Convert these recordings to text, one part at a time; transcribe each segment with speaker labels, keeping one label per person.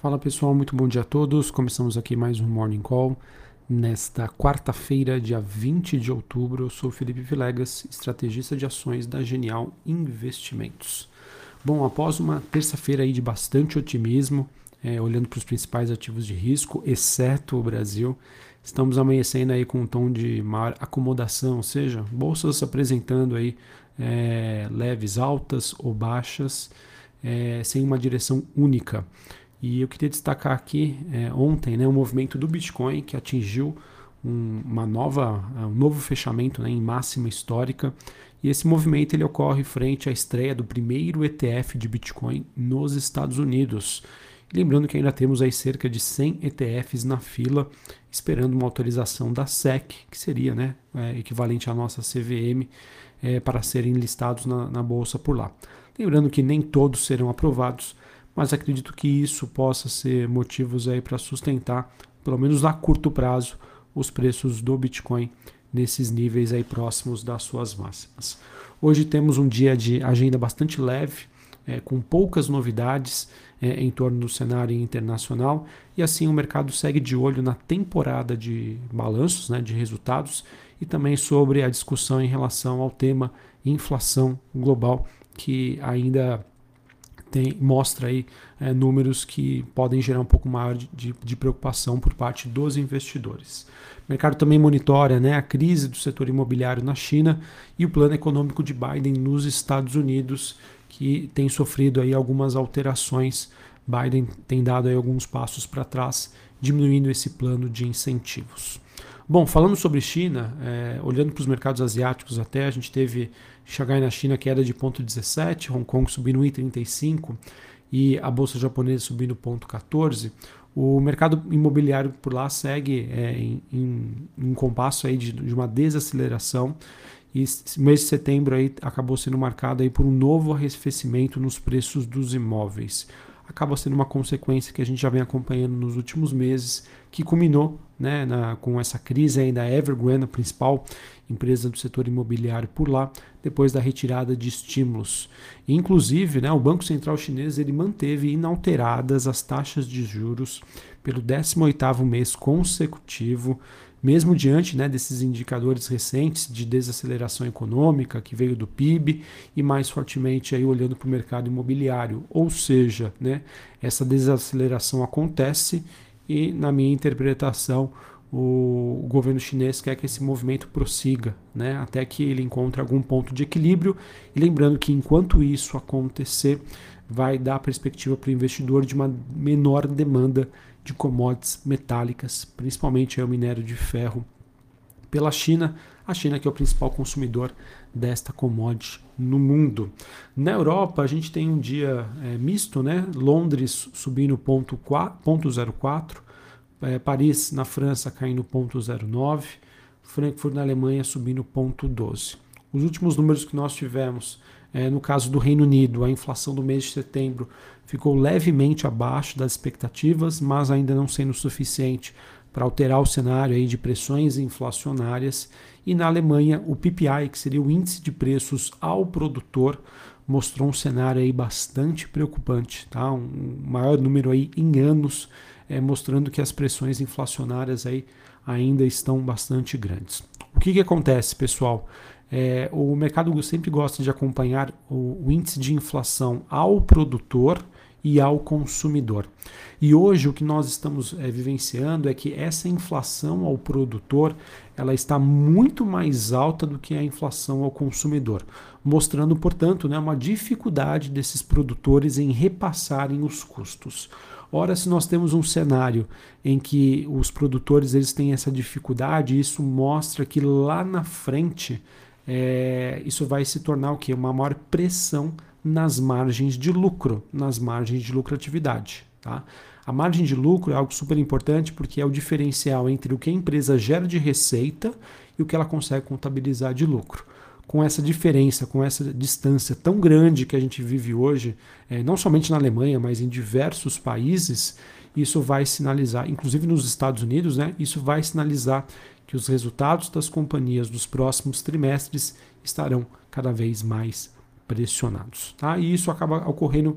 Speaker 1: Fala pessoal, muito bom dia a todos. Começamos aqui mais um Morning Call. Nesta quarta-feira, dia 20 de outubro, eu sou Felipe Vilegas, estrategista de ações da Genial Investimentos. Bom, após uma terça-feira aí de bastante otimismo, é, olhando para os principais ativos de risco, exceto o Brasil, estamos amanhecendo aí com um tom de maior acomodação, ou seja, bolsas apresentando aí é, leves altas ou baixas, é, sem uma direção única. E eu queria destacar aqui é, ontem né, o movimento do Bitcoin que atingiu um, uma nova, um novo fechamento né, em máxima histórica. E esse movimento ele ocorre frente à estreia do primeiro ETF de Bitcoin nos Estados Unidos. lembrando que ainda temos aí cerca de 100 ETFs na fila, esperando uma autorização da SEC, que seria né, é, equivalente à nossa CVM, é, para serem listados na, na bolsa por lá. Lembrando que nem todos serão aprovados, mas acredito que isso possa ser motivos aí para sustentar, pelo menos a curto prazo, os preços do Bitcoin nesses níveis aí próximos das suas máximas. Hoje temos um dia de agenda bastante leve, é, com poucas novidades é, em torno do cenário internacional, e assim o mercado segue de olho na temporada de balanços, né, de resultados, e também sobre a discussão em relação ao tema inflação global, que ainda tem, mostra aí é, números que podem gerar um pouco maior de, de, preocupação por parte dos investidores. O mercado também monitora né, a crise do setor imobiliário na China e o plano econômico de Biden nos Estados Unidos, que tem sofrido aí algumas alterações. Biden tem dado aí alguns passos para trás, diminuindo esse plano de incentivos. Bom, falando sobre China, é, olhando para os mercados asiáticos até, a gente teve Xangai na China queda de 0,17, Hong Kong subindo 1,35 e a bolsa japonesa subindo 0,14. O mercado imobiliário por lá segue é, em, em, um compasso aí de, de uma desaceleração e mês de setembro aí acabou sendo marcado aí por um novo arrefecimento nos preços dos imóveis acaba sendo uma consequência que a gente já vem acompanhando nos últimos meses, que culminou né, na, com essa crise aí da Evergrande, a principal empresa do setor imobiliário por lá, depois da retirada de estímulos. Inclusive, né, o Banco Central Chinês ele manteve inalteradas as taxas de juros pelo 18º mês consecutivo, mesmo diante né, desses indicadores recentes de desaceleração econômica que veio do PIB e mais fortemente aí olhando para o mercado imobiliário. Ou seja, né, essa desaceleração acontece e, na minha interpretação, o, governo chinês quer que esse movimento prossiga, né, até que ele encontre algum ponto de equilíbrio. E lembrando que enquanto isso acontecer, vai dar perspectiva para o investidor de uma menor demanda de commodities metálicas, principalmente o minério de ferro, pela China, a China que é o principal consumidor desta commodity no mundo. Na Europa, a gente tem um dia é, misto, né? Londres subindo ponto 0,4, é, Paris na França caindo ponto 0,9, Frankfurt na Alemanha subindo ponto 12. Os últimos números que nós tivemos é, no caso do Reino Unido, a inflação do mês de setembro ficou levemente abaixo das expectativas, mas ainda não sendo suficiente para alterar o cenário aí de pressões inflacionárias. E na Alemanha, o PPI, que seria o índice de preços ao produtor, mostrou um cenário aí bastante preocupante, tá? um maior número aí em anos, é, mostrando que as pressões inflacionárias aí ainda estão bastante grandes. O que, que acontece, pessoal? É, o mercado sempre gosta de acompanhar o, o, índice de inflação ao produtor e ao consumidor. E hoje o que nós estamos é, vivenciando é que essa inflação ao produtor ela está muito mais alta do que a inflação ao consumidor, mostrando, portanto, né, uma dificuldade desses produtores em repassarem os custos. Ora, se nós temos um cenário em que os produtores eles têm essa dificuldade, isso mostra que lá na frente é, isso vai se tornar o que? Uma maior pressão nas margens de lucro, nas margens de lucratividade. Tá? A margem de lucro é algo super importante porque é o diferencial entre o que a empresa gera de receita e o que ela consegue contabilizar de lucro. Com essa diferença, com essa distância tão grande que a gente vive hoje, é, não somente na Alemanha, mas em diversos países, isso vai sinalizar, inclusive nos Estados Unidos, né, isso vai sinalizar que os resultados das companhias dos próximos trimestres estarão cada vez mais pressionados. Tá? E isso acaba ocorrendo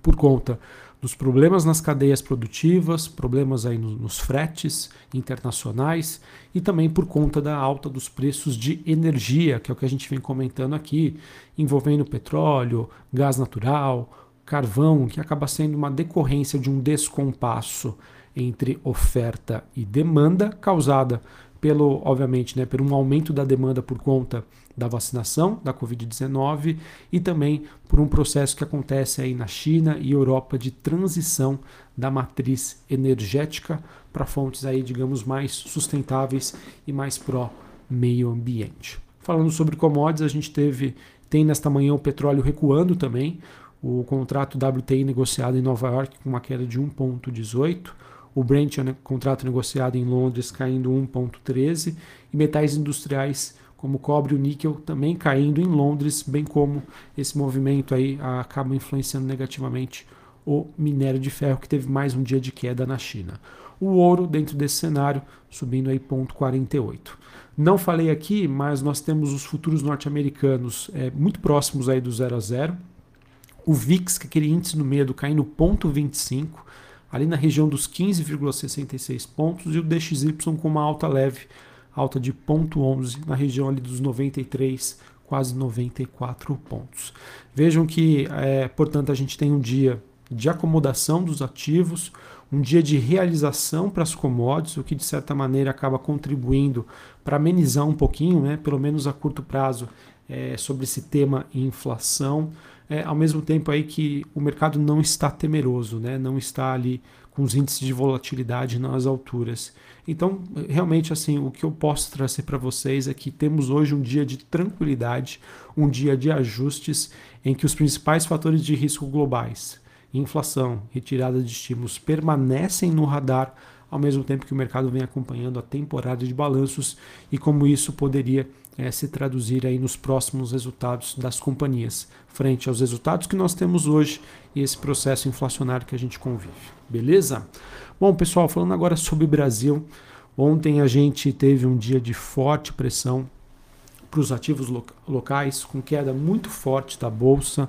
Speaker 1: por conta dos problemas nas cadeias produtivas, problemas aí nos, fretes internacionais e também por conta da alta dos preços de energia, que é o que a gente vem comentando aqui, envolvendo petróleo, gás natural, carvão, que acaba sendo uma decorrência de um descompasso entre oferta e demanda causada pelo, obviamente, né, por um aumento da demanda por conta da vacinação da Covid-19 e também por um processo que acontece aí na China e Europa de transição da matriz energética para fontes aí, digamos, mais sustentáveis e mais pró meio ambiente. Falando sobre commodities, a gente teve tem nesta manhã o petróleo recuando também, o contrato WTI negociado em Nova York com uma queda de 1.18 o Brent é contrato negociado em Londres caindo 1,13 e metais industriais como o cobre e o níquel também caindo em Londres, bem como esse movimento aí acaba influenciando negativamente o minério de ferro que teve mais um dia de queda na China. O ouro dentro desse cenário subindo aí 0,48. Não falei aqui, mas nós temos os futuros norte-americanos é, muito próximos aí do 0 a 0. O VIX, que é aquele índice no medo, caindo 0,25 ali na região dos 15,66 pontos, e o DXY com uma alta leve, alta de 0,11 na região ali dos 93, quase 94 pontos. Vejam que, é, portanto, a gente tem um dia de acomodação dos ativos, um dia de realização para as commodities, o que de certa maneira acaba contribuindo para amenizar um pouquinho, né, pelo menos a curto prazo, é, sobre esse tema inflação é, ao mesmo tempo aí que o mercado não está temeroso, né? não está ali com os índices de volatilidade nas alturas. Então, realmente, assim, o que eu posso trazer para vocês é que temos hoje um dia de tranquilidade, um dia de ajustes em que os principais fatores de risco globais, inflação, retirada de estímulos, permanecem no radar, ao mesmo tempo que o mercado vem acompanhando a temporada de balanços e como isso poderia é, se traduzir aí nos próximos resultados das companhias, frente aos resultados que nós temos hoje e esse processo inflacionário que a gente convive. Beleza? Bom, pessoal, falando agora sobre Brasil, ontem a gente teve um dia de forte pressão para os ativos locais, com queda muito forte da bolsa,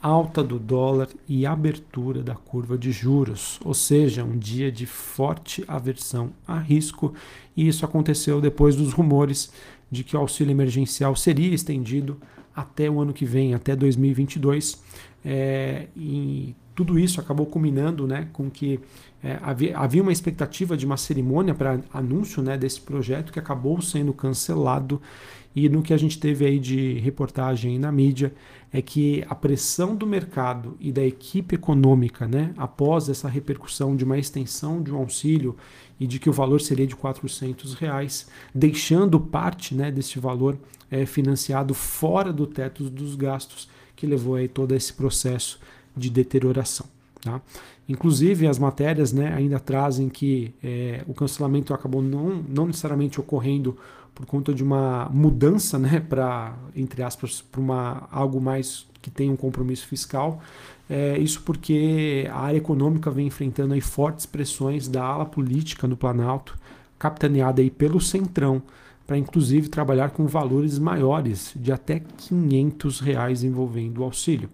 Speaker 1: alta do dólar e abertura da curva de juros, ou seja, um dia de forte aversão a risco, e isso aconteceu depois dos rumores de que o auxílio emergencial seria estendido até o ano que vem, até 2022. É, e tudo isso acabou culminando né, com que é, havia, havia, uma expectativa de uma cerimônia para anúncio né, desse projeto que acabou sendo cancelado. E no que a gente teve aí de reportagem na mídia é que a pressão do mercado e da equipe econômica, né, após essa repercussão de uma extensão de um auxílio e de que o valor seria de 400 reais, deixando parte né, desse valor é, financiado fora do teto dos gastos, que levou aí todo esse processo de deterioração. Tá? Inclusive, as matérias né, ainda trazem que é, o cancelamento acabou não, não necessariamente ocorrendo por conta de uma mudança né, para, entre aspas, para algo mais que tem um compromisso fiscal, é, isso porque a área econômica vem enfrentando aí fortes pressões da ala política no Planalto, capitaneada aí pelo Centrão, para inclusive trabalhar com valores maiores, de até 500 reais envolvendo o auxílio.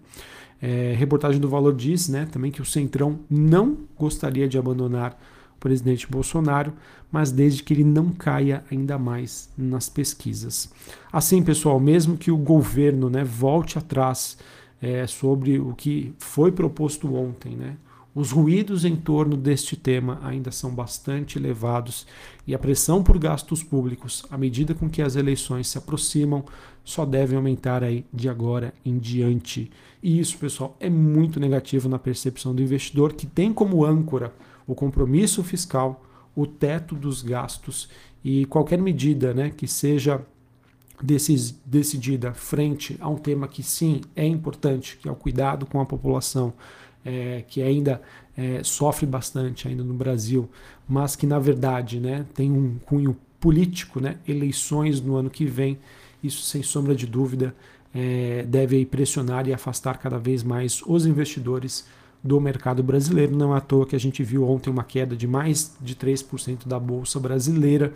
Speaker 1: É, reportagem do Valor diz né, também que o Centrão não gostaria de abandonar o presidente Bolsonaro, mas desde que ele não caia ainda mais nas pesquisas. Assim, pessoal, mesmo que o governo né, volte atrás é, sobre o que foi proposto ontem. Né? Os ruídos em torno deste tema ainda são bastante elevados e a pressão por gastos públicos, à medida com que as eleições se aproximam, só deve aumentar aí de agora em diante. E isso, pessoal, é muito negativo na percepção do investidor que tem como âncora o compromisso fiscal, o teto dos gastos e qualquer medida né, que seja decis, decidida frente a um tema que sim é importante, que é o cuidado com a população, é, que ainda é, sofre bastante ainda no Brasil, mas que na verdade né, tem um cunho político, né, eleições no ano que vem, isso sem sombra de dúvida é, deve pressionar e afastar cada vez mais os investidores do mercado brasileiro. Não é à toa que a gente viu ontem uma queda de mais de 3% da bolsa brasileira,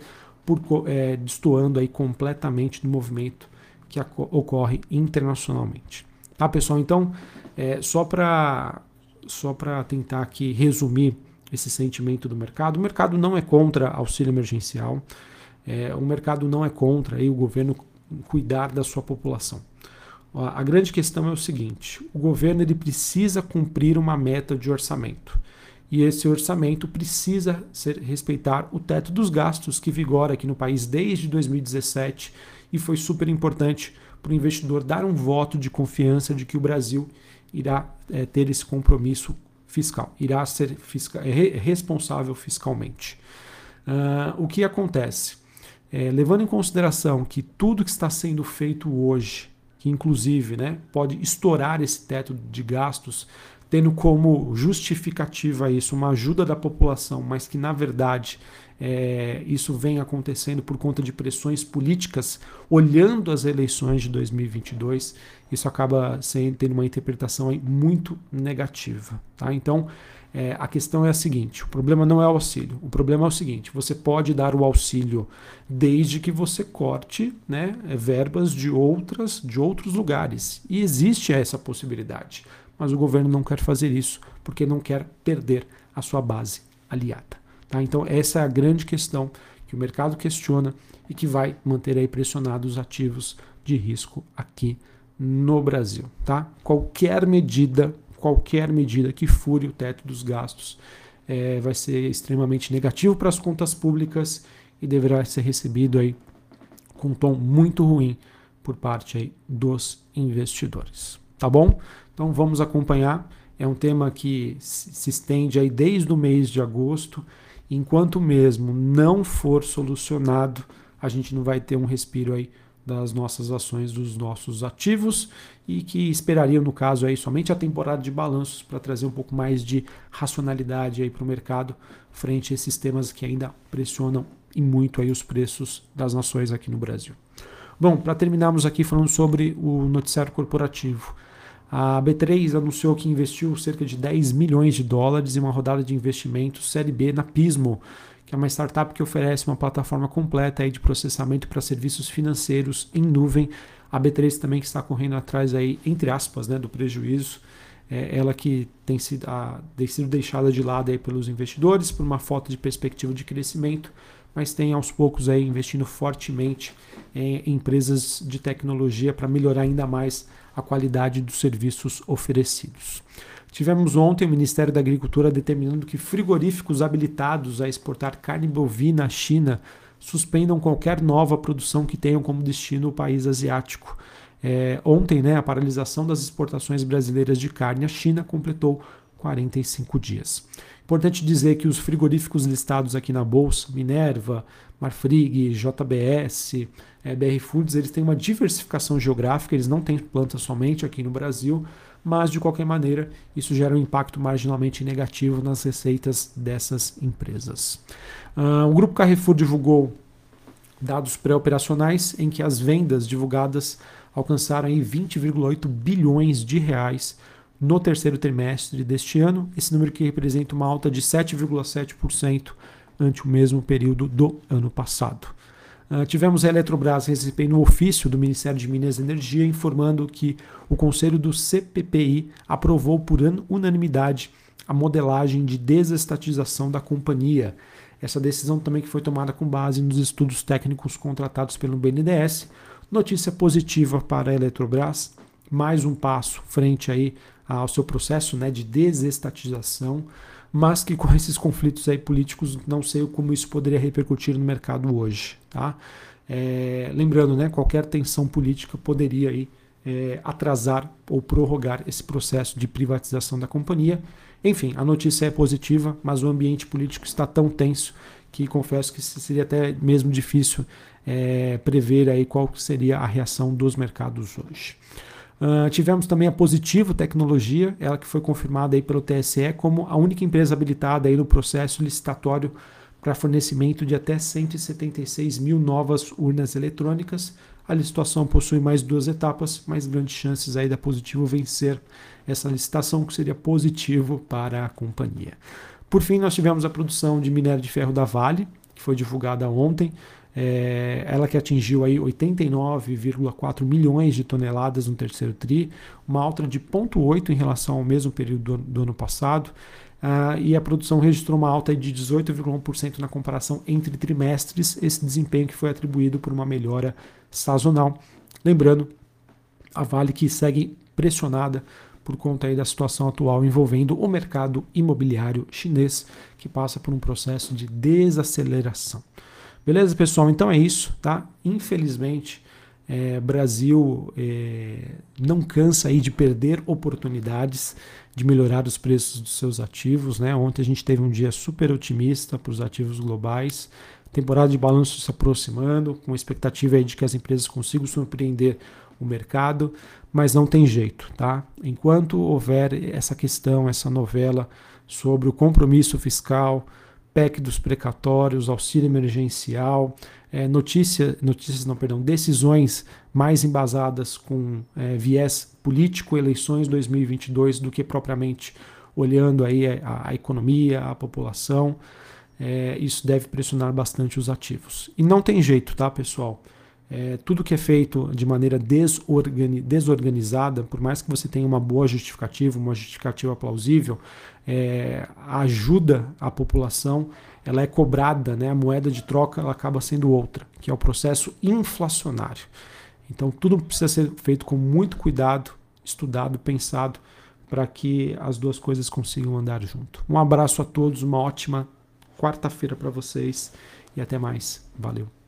Speaker 1: por, é, destoando aí completamente do movimento que ocorre internacionalmente. Tá, pessoal? Então, é, só para só tentar aqui resumir esse sentimento do mercado, o mercado não é contra auxílio emergencial, é, o mercado não é contra aí, o governo cuidar da sua população. A grande questão é o seguinte: o governo ele precisa cumprir uma meta de orçamento. E esse orçamento precisa ser, respeitar o teto dos gastos que vigora aqui no país desde 2017 e foi super importante para o investidor dar um voto de confiança de que o Brasil irá é, ter esse compromisso fiscal, irá ser fiscal, é, responsável fiscalmente. Uh, o que acontece? É, levando em consideração que tudo que está sendo feito hoje, que inclusive né, pode estourar esse teto de gastos, tendo como justificativa isso uma ajuda da população, mas que na verdade é, isso vem acontecendo por conta de pressões políticas, olhando as eleições de 2022, isso acaba sendo, tendo uma interpretação muito negativa. Tá? Então, é, a questão é a seguinte: o problema não é o auxílio. O problema é o seguinte: você pode dar o auxílio desde que você corte né, verbas de outras de outros lugares. E existe essa possibilidade mas o governo não quer fazer isso porque não quer perder a sua base aliada. Tá? Então, essa é a grande questão que o mercado questiona e que vai manter aí pressionados os ativos de risco aqui no Brasil. Tá? Qualquer medida, qualquer medida que fure o teto dos gastos é, vai ser extremamente negativo para as contas públicas e deverá ser recebido aí com um tom muito ruim por parte aí dos investidores. Tá bom? Então vamos acompanhar. É um tema que se estende aí desde o mês de agosto. Enquanto mesmo não for solucionado, a gente não vai ter um respiro aí das nossas ações, dos nossos ativos e que esperariam, no caso, aí somente a temporada de balanços para trazer um pouco mais de racionalidade aí para o mercado frente a esses temas que ainda pressionam e muito aí os preços das nações aqui no Brasil. Bom, para terminarmos aqui falando sobre o noticiário corporativo. A B3 anunciou que investiu cerca de 10 milhões de dólares em uma rodada de investimentos Série B na Pismo, que é uma startup que oferece uma plataforma completa aí de processamento para serviços financeiros em nuvem. A B3 também que está correndo atrás aí, entre aspas, né, do prejuízo. É ela que tem sido, a, tem sido deixada de lado aí pelos investidores por uma falta de perspectiva de crescimento, mas tem aos poucos aí investindo fortemente em empresas de tecnologia para melhorar ainda mais a qualidade dos serviços oferecidos. Tivemos ontem o Ministério da Agricultura determinando que frigoríficos habilitados a exportar carne bovina à China suspendam qualquer nova produção que tenham como destino o país asiático. É, ontem, né, a paralisação das exportações brasileiras de carne à China completou 45 dias. Importante dizer que os frigoríficos listados aqui na bolsa, Minerva, Marfrig, JBS, é, BR Foods, eles têm uma diversificação geográfica, eles não têm planta somente aqui no Brasil, mas de qualquer maneira isso gera um impacto marginalmente negativo nas receitas dessas empresas. Uh, o Grupo Carrefour divulgou dados pré-operacionais em que as vendas divulgadas alcançaram 20,8 bilhões de reais no terceiro trimestre deste ano, esse número que representa uma alta de 7,7% ante o mesmo período do ano passado. Uh, tivemos a Eletrobras recebendo um ofício do Ministério de Minas e Energia informando que o Conselho do CPPI aprovou por unanimidade a modelagem de desestatização da companhia. Essa decisão também que foi tomada com base nos estudos técnicos contratados pelo BNDES. Notícia positiva para a Eletrobras, mais um passo frente aí ao seu processo né, de desestatização, mas que com esses conflitos aí políticos não sei como isso poderia repercutir no mercado hoje. Tá? É, lembrando, né, qualquer tensão política poderia aí, é, atrasar ou prorrogar esse processo de privatização da companhia. Enfim, a notícia é positiva, mas o ambiente político está tão tenso que confesso que seria até mesmo difícil é, prever aí qual seria a reação dos mercados hoje. Uh, tivemos também a Positivo Tecnologia, ela que foi confirmada aí pelo TSE como a única empresa habilitada aí no processo licitatório para fornecimento de até 176 mil novas urnas eletrônicas. A licitação possui mais duas etapas, mais grandes chances aí da Positivo vencer essa licitação, que seria positivo para a companhia. Por fim, nós tivemos a produção de minério de ferro da Vale, que foi divulgada ontem. É, ela que atingiu aí 89,4 milhões de toneladas no terceiro tri, uma alta de 0,8 em relação ao mesmo período do, do ano passado. Uh, e a produção registrou uma alta de 18,1% na comparação entre trimestres, esse desempenho que foi atribuído por uma melhora sazonal. Lembrando, a Vale que segue pressionada por conta aí da situação atual envolvendo o mercado imobiliário chinês, que passa por um processo de desaceleração. Beleza, pessoal? Então é isso, tá? Infelizmente, é, Brasil é, não cansa aí de perder oportunidades de melhorar os preços dos seus ativos. Né? Ontem a gente teve um dia super otimista para os ativos globais. Temporada de balanço se aproximando, com expectativa aí de que as empresas consigam surpreender o mercado, mas não tem jeito, tá? Enquanto houver essa questão, essa novela sobre o compromisso fiscal, PEC dos precatórios, auxílio emergencial, é, notícia, notícias, não, perdão, decisões mais embasadas com é, viés político, eleições 2022, do que propriamente olhando aí a, a economia, a população. É, isso deve pressionar bastante os ativos. E não tem jeito, tá, pessoal? É, tudo que é feito de maneira desorgani desorganizada, por mais que você tenha uma boa justificativa, uma justificativa plausível, é, ajuda a população, ela é cobrada, né? a moeda de troca ela acaba sendo outra, que é o processo inflacionário. Então tudo precisa ser feito com muito cuidado, estudado, pensado, para que as duas coisas consigam andar junto. Um abraço a todos, uma ótima quarta-feira para vocês e até mais. Valeu.